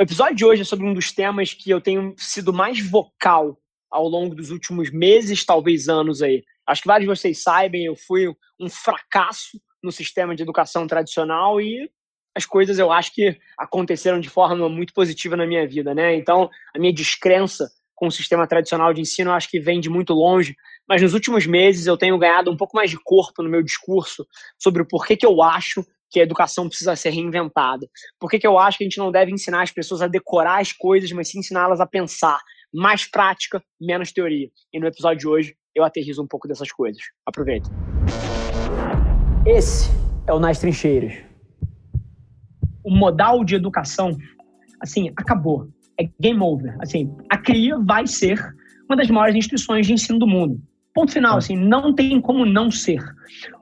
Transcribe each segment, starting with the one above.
O episódio de hoje é sobre um dos temas que eu tenho sido mais vocal ao longo dos últimos meses, talvez anos aí. Acho que vários de vocês sabem, eu fui um fracasso no sistema de educação tradicional e as coisas eu acho que aconteceram de forma muito positiva na minha vida, né? Então, a minha descrença com o sistema tradicional de ensino eu acho que vem de muito longe, mas nos últimos meses eu tenho ganhado um pouco mais de corpo no meu discurso sobre o porquê que eu acho que a educação precisa ser reinventada. Por que, que eu acho que a gente não deve ensinar as pessoas a decorar as coisas, mas sim ensiná-las a pensar. Mais prática, menos teoria. E no episódio de hoje eu aterrizo um pouco dessas coisas. Aproveita. Esse é o Nas Trincheiras. O modal de educação, assim, acabou. É game over. Assim, a CRIA vai ser uma das maiores instituições de ensino do mundo. Ponto final, assim, não tem como não ser.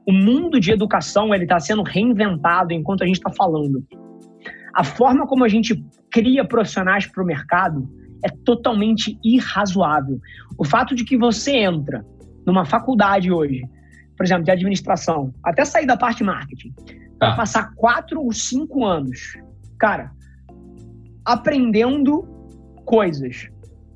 O mundo de educação ele está sendo reinventado enquanto a gente está falando. A forma como a gente cria profissionais para o mercado é totalmente irrazoável. O fato de que você entra numa faculdade hoje, por exemplo, de administração, até sair da parte marketing, vai ah. passar quatro ou cinco anos, cara, aprendendo coisas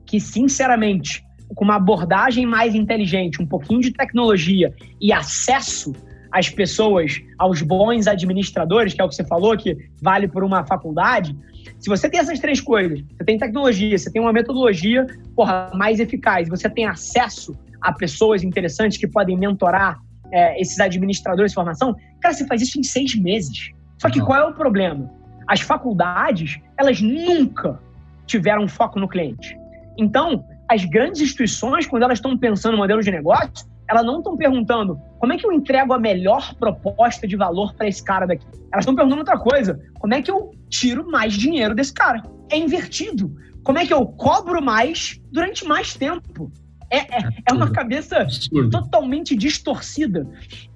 que, sinceramente, com uma abordagem mais inteligente, um pouquinho de tecnologia e acesso às pessoas, aos bons administradores, que é o que você falou, que vale por uma faculdade. Se você tem essas três coisas, você tem tecnologia, você tem uma metodologia porra, mais eficaz, você tem acesso a pessoas interessantes que podem mentorar é, esses administradores de formação, cara, você faz isso em seis meses. Só que qual é o problema? As faculdades, elas nunca tiveram foco no cliente. Então, as grandes instituições, quando elas estão pensando no modelo de negócio, elas não estão perguntando como é que eu entrego a melhor proposta de valor para esse cara daqui. Elas estão perguntando outra coisa: como é que eu tiro mais dinheiro desse cara? É invertido. Como é que eu cobro mais durante mais tempo? É, é, é uma cabeça totalmente distorcida.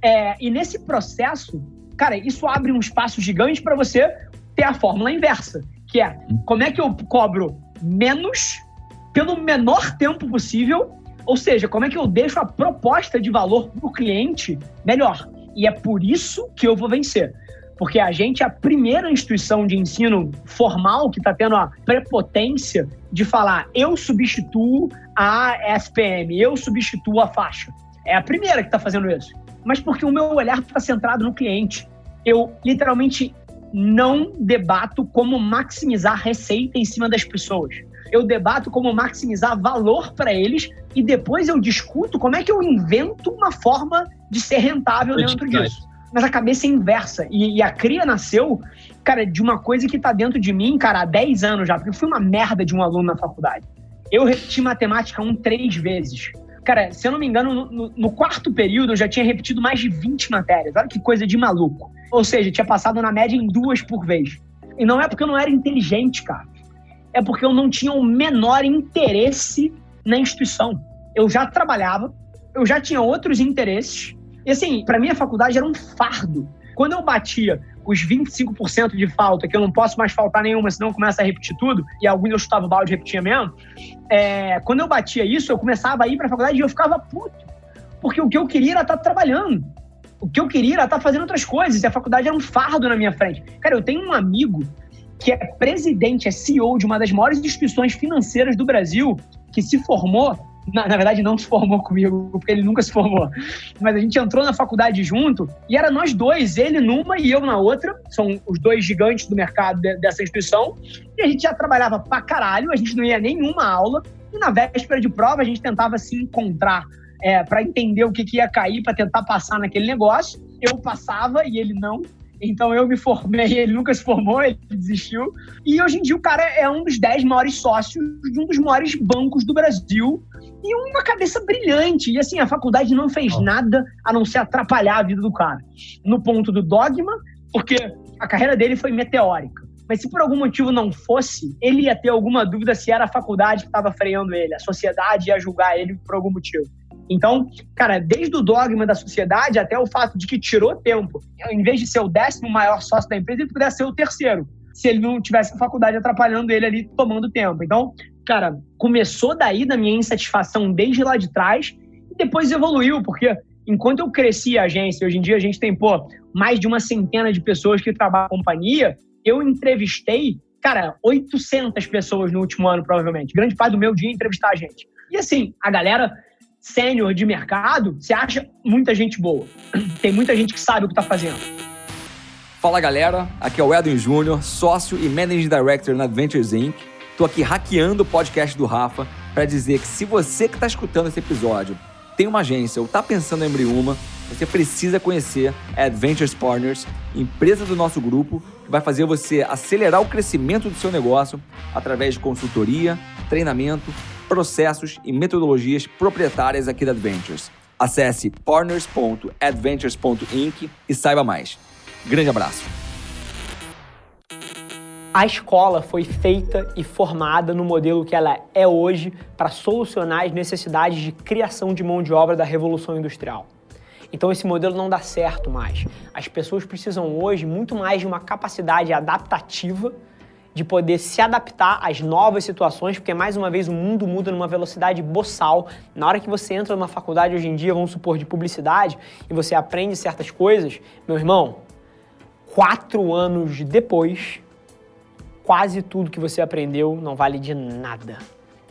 É, e nesse processo, cara, isso abre um espaço gigante para você ter a fórmula inversa, que é como é que eu cobro menos pelo menor tempo possível, ou seja, como é que eu deixo a proposta de valor para o cliente melhor. E é por isso que eu vou vencer porque a gente é a primeira instituição de ensino formal que está tendo a prepotência de falar eu substituo a SPM, eu substituo a faixa. É a primeira que está fazendo isso. Mas porque o meu olhar está centrado no cliente. Eu literalmente não debato como maximizar receita em cima das pessoas. Eu debato como maximizar valor para eles e depois eu discuto como é que eu invento uma forma de ser rentável dentro disso mas a cabeça é inversa. E, e, a cria nasceu, cara, de uma coisa que tá dentro de mim, cara, há 10 anos já, porque eu fui uma merda de um aluno na faculdade. Eu repeti matemática um três vezes. Cara, se eu não me engano, no, no, no, quarto período eu já tinha repetido mais de 20 matérias. Olha que coisa de maluco. Ou seja, tinha passado na média em duas por vez. E não é porque eu não era inteligente, cara. É porque eu não tinha o menor interesse na instituição. Eu já trabalhava, eu já tinha outros interesses, e assim, para mim a faculdade era um fardo. Quando eu batia os 25% de falta, que eu não posso mais faltar nenhuma, senão começa a repetir tudo, e alguns eu chutava o balde e repetia mesmo, é, quando eu batia isso, eu começava a ir para a faculdade e eu ficava puto. Porque o que eu queria era estar tá trabalhando. O que eu queria era estar tá fazendo outras coisas, e a faculdade era um fardo na minha frente. Cara, eu tenho um amigo que é presidente, é CEO de uma das maiores instituições financeiras do Brasil, que se formou na, na, verdade não se formou comigo, porque ele nunca se formou. Mas a gente entrou na faculdade junto e era nós dois, ele numa e eu na outra. São os dois gigantes do mercado de, dessa instituição. E a gente já trabalhava pra caralho, a gente não ia nenhuma aula. E na véspera de prova a gente tentava se encontrar é, para entender o que, que ia cair, para tentar passar naquele negócio. Eu passava e ele não. Então eu me formei, ele nunca se formou, ele desistiu. E hoje em dia o cara é um dos dez maiores sócios de um dos maiores bancos do Brasil e uma cabeça brilhante. E assim, a faculdade não fez nada a não ser atrapalhar a vida do cara. No ponto do dogma, porque a carreira dele foi meteórica. Mas se por algum motivo não fosse, ele ia ter alguma dúvida se era a faculdade que estava freando ele, a sociedade ia julgar ele por algum motivo. Então, cara, desde o dogma da sociedade até o fato de que tirou tempo, em vez de ser o décimo maior sócio da empresa, ele pudesse ser o terceiro, se ele não tivesse a faculdade atrapalhando ele ali, tomando tempo. Então, cara, começou daí da minha insatisfação desde lá de trás e depois evoluiu, porque enquanto eu cresci a agência, hoje em dia a gente tem, pô, mais de uma centena de pessoas que trabalham na companhia, eu entrevistei cara, 800 pessoas no último ano, provavelmente. Grande parte do meu dia entrevistar a gente. E assim, a galera sênior de mercado, você acha muita gente boa. Tem muita gente que sabe o que está fazendo. Fala galera, aqui é o Edwin Júnior, sócio e Managing Director na Adventures Inc. Tô aqui hackeando o podcast do Rafa para dizer que se você que está escutando esse episódio tem uma agência ou está pensando em abrir uma, você precisa conhecer a Adventures Partners, empresa do nosso grupo, que vai fazer você acelerar o crescimento do seu negócio através de consultoria, treinamento, processos e metodologias proprietárias aqui da Adventures. Acesse partners.adventures.inc e saiba mais. Grande abraço. A escola foi feita e formada no modelo que ela é hoje para solucionar as necessidades de criação de mão de obra da revolução industrial. Então esse modelo não dá certo mais. As pessoas precisam hoje muito mais de uma capacidade adaptativa de poder se adaptar às novas situações, porque mais uma vez o mundo muda numa velocidade boçal. Na hora que você entra numa faculdade hoje em dia, vamos supor, de publicidade, e você aprende certas coisas, meu irmão, quatro anos depois, quase tudo que você aprendeu não vale de nada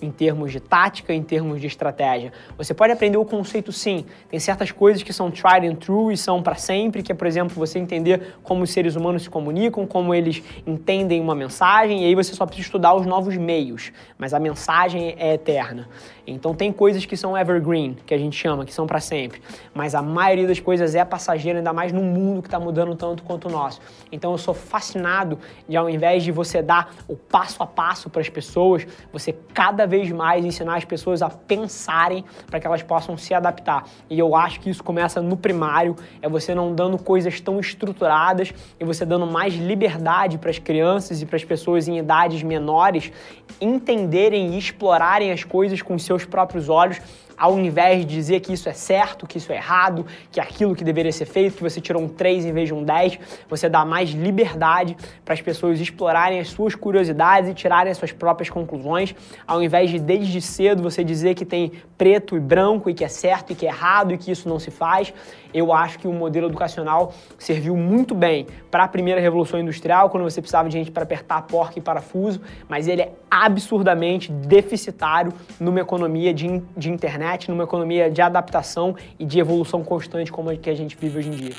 em termos de tática, em termos de estratégia. Você pode aprender o conceito sim. Tem certas coisas que são tried and true e são para sempre, que é, por exemplo, você entender como os seres humanos se comunicam, como eles entendem uma mensagem, e aí você só precisa estudar os novos meios, mas a mensagem é eterna. Então tem coisas que são evergreen, que a gente chama, que são para sempre, mas a maioria das coisas é passageira, ainda mais num mundo que está mudando tanto quanto o nosso. Então eu sou fascinado de ao invés de você dar o passo a passo para as pessoas, você cada vez mais ensinar as pessoas a pensarem para que elas possam se adaptar. E eu acho que isso começa no primário, é você não dando coisas tão estruturadas e você dando mais liberdade para as crianças e para as pessoas em idades menores entenderem e explorarem as coisas com seus próprios olhos ao invés de dizer que isso é certo, que isso é errado, que aquilo que deveria ser feito, que você tirou um 3 em vez de um 10, você dá mais liberdade para as pessoas explorarem as suas curiosidades e tirarem as suas próprias conclusões, ao invés de desde cedo você dizer que tem preto e branco e que é certo e que é errado e que isso não se faz. Eu acho que o modelo educacional serviu muito bem para a primeira revolução industrial, quando você precisava de gente para apertar porca e parafuso, mas ele é absurdamente deficitário numa economia de, de internet internet, numa economia de adaptação e de evolução constante como a que a gente vive hoje em dia.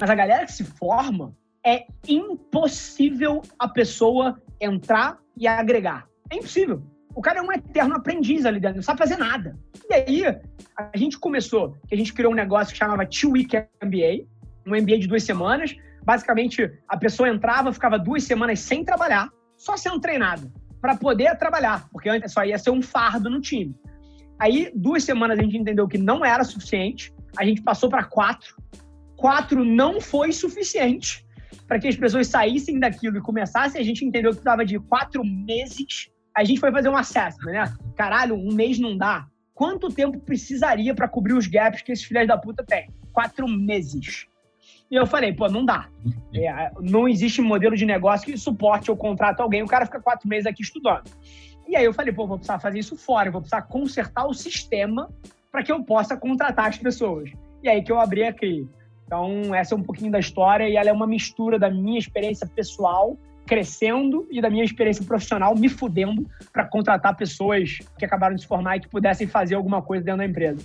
Mas a galera que se forma, é impossível a pessoa entrar e agregar. É impossível. O cara é um eterno aprendiz ali dentro, não sabe fazer nada. E aí, a gente começou, que a gente criou um negócio que chamava Two Week MBA, um MBA de duas semanas. Basicamente, a pessoa entrava, ficava duas semanas sem trabalhar, só sendo treinada para poder trabalhar, porque antes só ia ser um fardo no time. Aí, duas semanas a gente entendeu que não era suficiente, a gente passou para quatro. Quatro não foi suficiente para que as pessoas saíssem daquilo e começassem. A gente entendeu que precisava de quatro meses. A gente foi fazer um assessment, né? Caralho, um mês não dá. Quanto tempo precisaria para cobrir os gaps que esses filhos da puta têm? Quatro meses. E eu falei, pô, não dá. É, não existe modelo de negócio que suporte ou contrato alguém, o cara fica quatro meses aqui estudando. E aí eu falei, pô, vou precisar fazer isso fora, vou precisar consertar o sistema para que eu possa contratar as pessoas. E aí que eu abri a CRI. Então, essa é um pouquinho da história e ela é uma mistura da minha experiência pessoal crescendo e da minha experiência profissional me fudendo para contratar pessoas que acabaram de se formar e que pudessem fazer alguma coisa dentro da empresa.